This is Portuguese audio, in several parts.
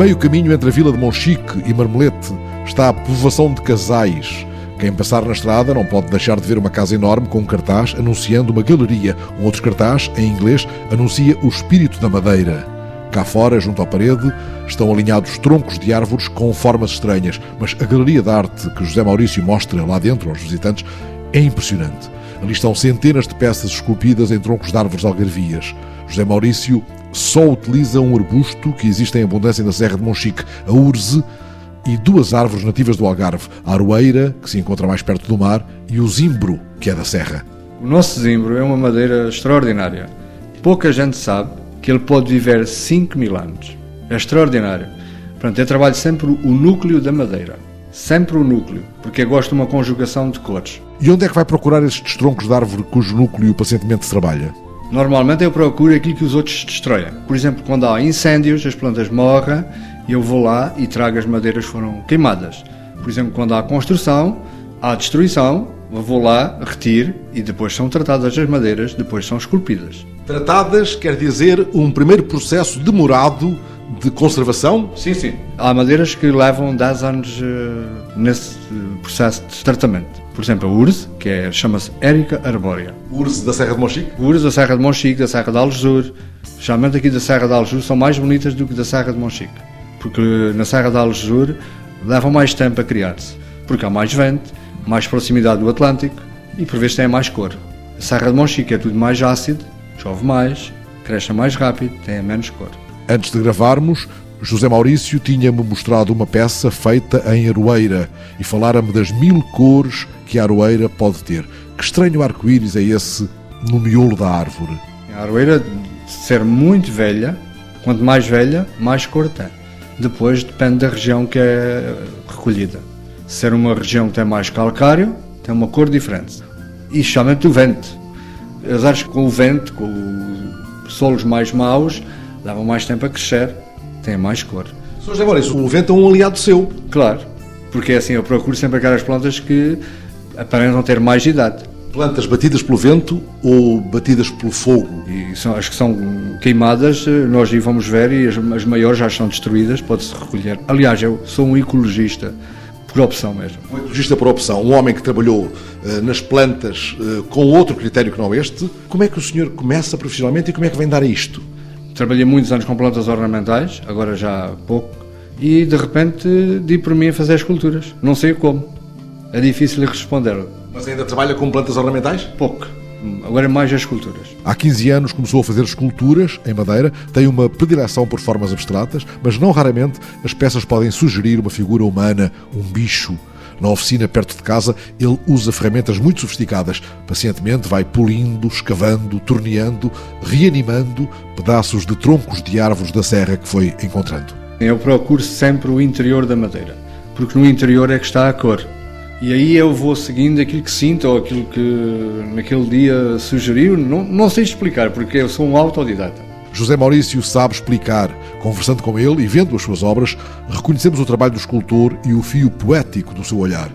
meio caminho entre a vila de Monchique e Marmelete está a povoação de casais. Quem passar na estrada não pode deixar de ver uma casa enorme com um cartaz anunciando uma galeria. Um outro cartaz, em inglês, anuncia o Espírito da Madeira. Cá fora, junto à parede, estão alinhados troncos de árvores com formas estranhas, mas a galeria de arte que José Maurício mostra lá dentro aos visitantes é impressionante. Ali estão centenas de peças esculpidas em troncos de árvores algarvias. José Maurício só utiliza um arbusto que existe em abundância na Serra de Monchique, a urze, e duas árvores nativas do Algarve, a aroeira, que se encontra mais perto do mar, e o zimbro, que é da serra. O nosso zimbro é uma madeira extraordinária. Pouca gente sabe que ele pode viver 5 mil anos. É extraordinário. Portanto, eu trabalho sempre o núcleo da madeira. Sempre o núcleo, porque eu gosto de uma conjugação de cores. E onde é que vai procurar estes troncos de árvore cujo núcleo pacientemente se trabalha? Normalmente eu procuro aquilo que os outros destroem. Por exemplo, quando há incêndios, as plantas morrem e eu vou lá e trago as madeiras que foram queimadas. Por exemplo, quando há construção, há destruição, eu vou lá, retiro e depois são tratadas as madeiras, depois são esculpidas. Tratadas quer dizer um primeiro processo demorado de conservação? Sim, sim. Há madeiras que levam 10 anos uh, nesse processo de tratamento. Por exemplo, a urze, que é, chama-se Érica arbórea. Urze da Serra de Monchique? Urze da Serra de Monchique, da Serra de Aljur. Geralmente aqui da Serra de Aljur são mais bonitas do que da Serra de Monchique. Porque na Serra de Aljur levam mais tempo a criar-se. Porque há mais vento, mais proximidade do Atlântico e por vezes tem mais cor. A Serra de Monchique é tudo mais ácido, chove mais, cresce mais rápido, tem menos cor. Antes de gravarmos, José Maurício tinha-me mostrado uma peça feita em aroeira e falara-me das mil cores que a aroeira pode ter. Que estranho arco-íris é esse no miolo da árvore? A aroeira, de ser muito velha, quanto mais velha, mais cor tem. Depois depende da região que é recolhida. Se ser uma região que tem mais calcário, tem uma cor diferente. E chama-te o vento. As árvores com o vento, com os solos mais maus, levam mais tempo a crescer, têm mais cor. Sr. José Maurício, o vento é um aliado seu. Claro, porque é assim, eu procuro sempre aquelas plantas que aparentam ter mais idade. Plantas batidas pelo vento ou batidas pelo fogo? E são, as que são queimadas, nós vamos ver e as, as maiores já estão destruídas, pode-se recolher. Aliás, eu sou um ecologista, por opção mesmo. Um ecologista por opção, um homem que trabalhou uh, nas plantas uh, com outro critério que não este. Como é que o senhor começa profissionalmente e como é que vem dar a isto? Trabalhei muitos anos com plantas ornamentais, agora já há pouco, e de repente di por mim a fazer esculturas. Não sei como. É difícil responder. Mas ainda trabalha com plantas ornamentais? Pouco. Agora é mais as esculturas. Há 15 anos começou a fazer esculturas em madeira, tem uma predileção por formas abstratas, mas não raramente as peças podem sugerir uma figura humana, um bicho, na oficina perto de casa, ele usa ferramentas muito sofisticadas. Pacientemente vai polindo, escavando, torneando, reanimando pedaços de troncos de árvores da serra que foi encontrando. Eu procuro sempre o interior da madeira, porque no interior é que está a cor. E aí eu vou seguindo aquilo que sinto ou aquilo que naquele dia sugeriu. Não, não sei explicar, porque eu sou um autodidata. José Maurício sabe explicar. Conversando com ele e vendo as suas obras, reconhecemos o trabalho do escultor e o fio poético do seu olhar.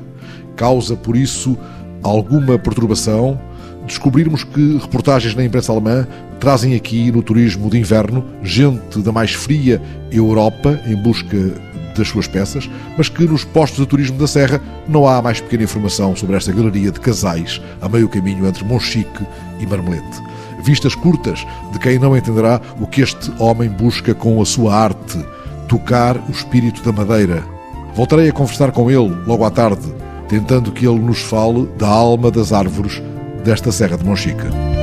Causa, por isso, alguma perturbação descobrirmos que reportagens na imprensa alemã trazem aqui no turismo de inverno gente da mais fria Europa em busca das suas peças, mas que nos postos de turismo da Serra não há mais pequena informação sobre esta galeria de casais a meio caminho entre Monchique e Marmelete vistas curtas de quem não entenderá o que este homem busca com a sua arte, tocar o espírito da madeira. Voltarei a conversar com ele logo à tarde, tentando que ele nos fale da alma das árvores desta Serra de Monchique.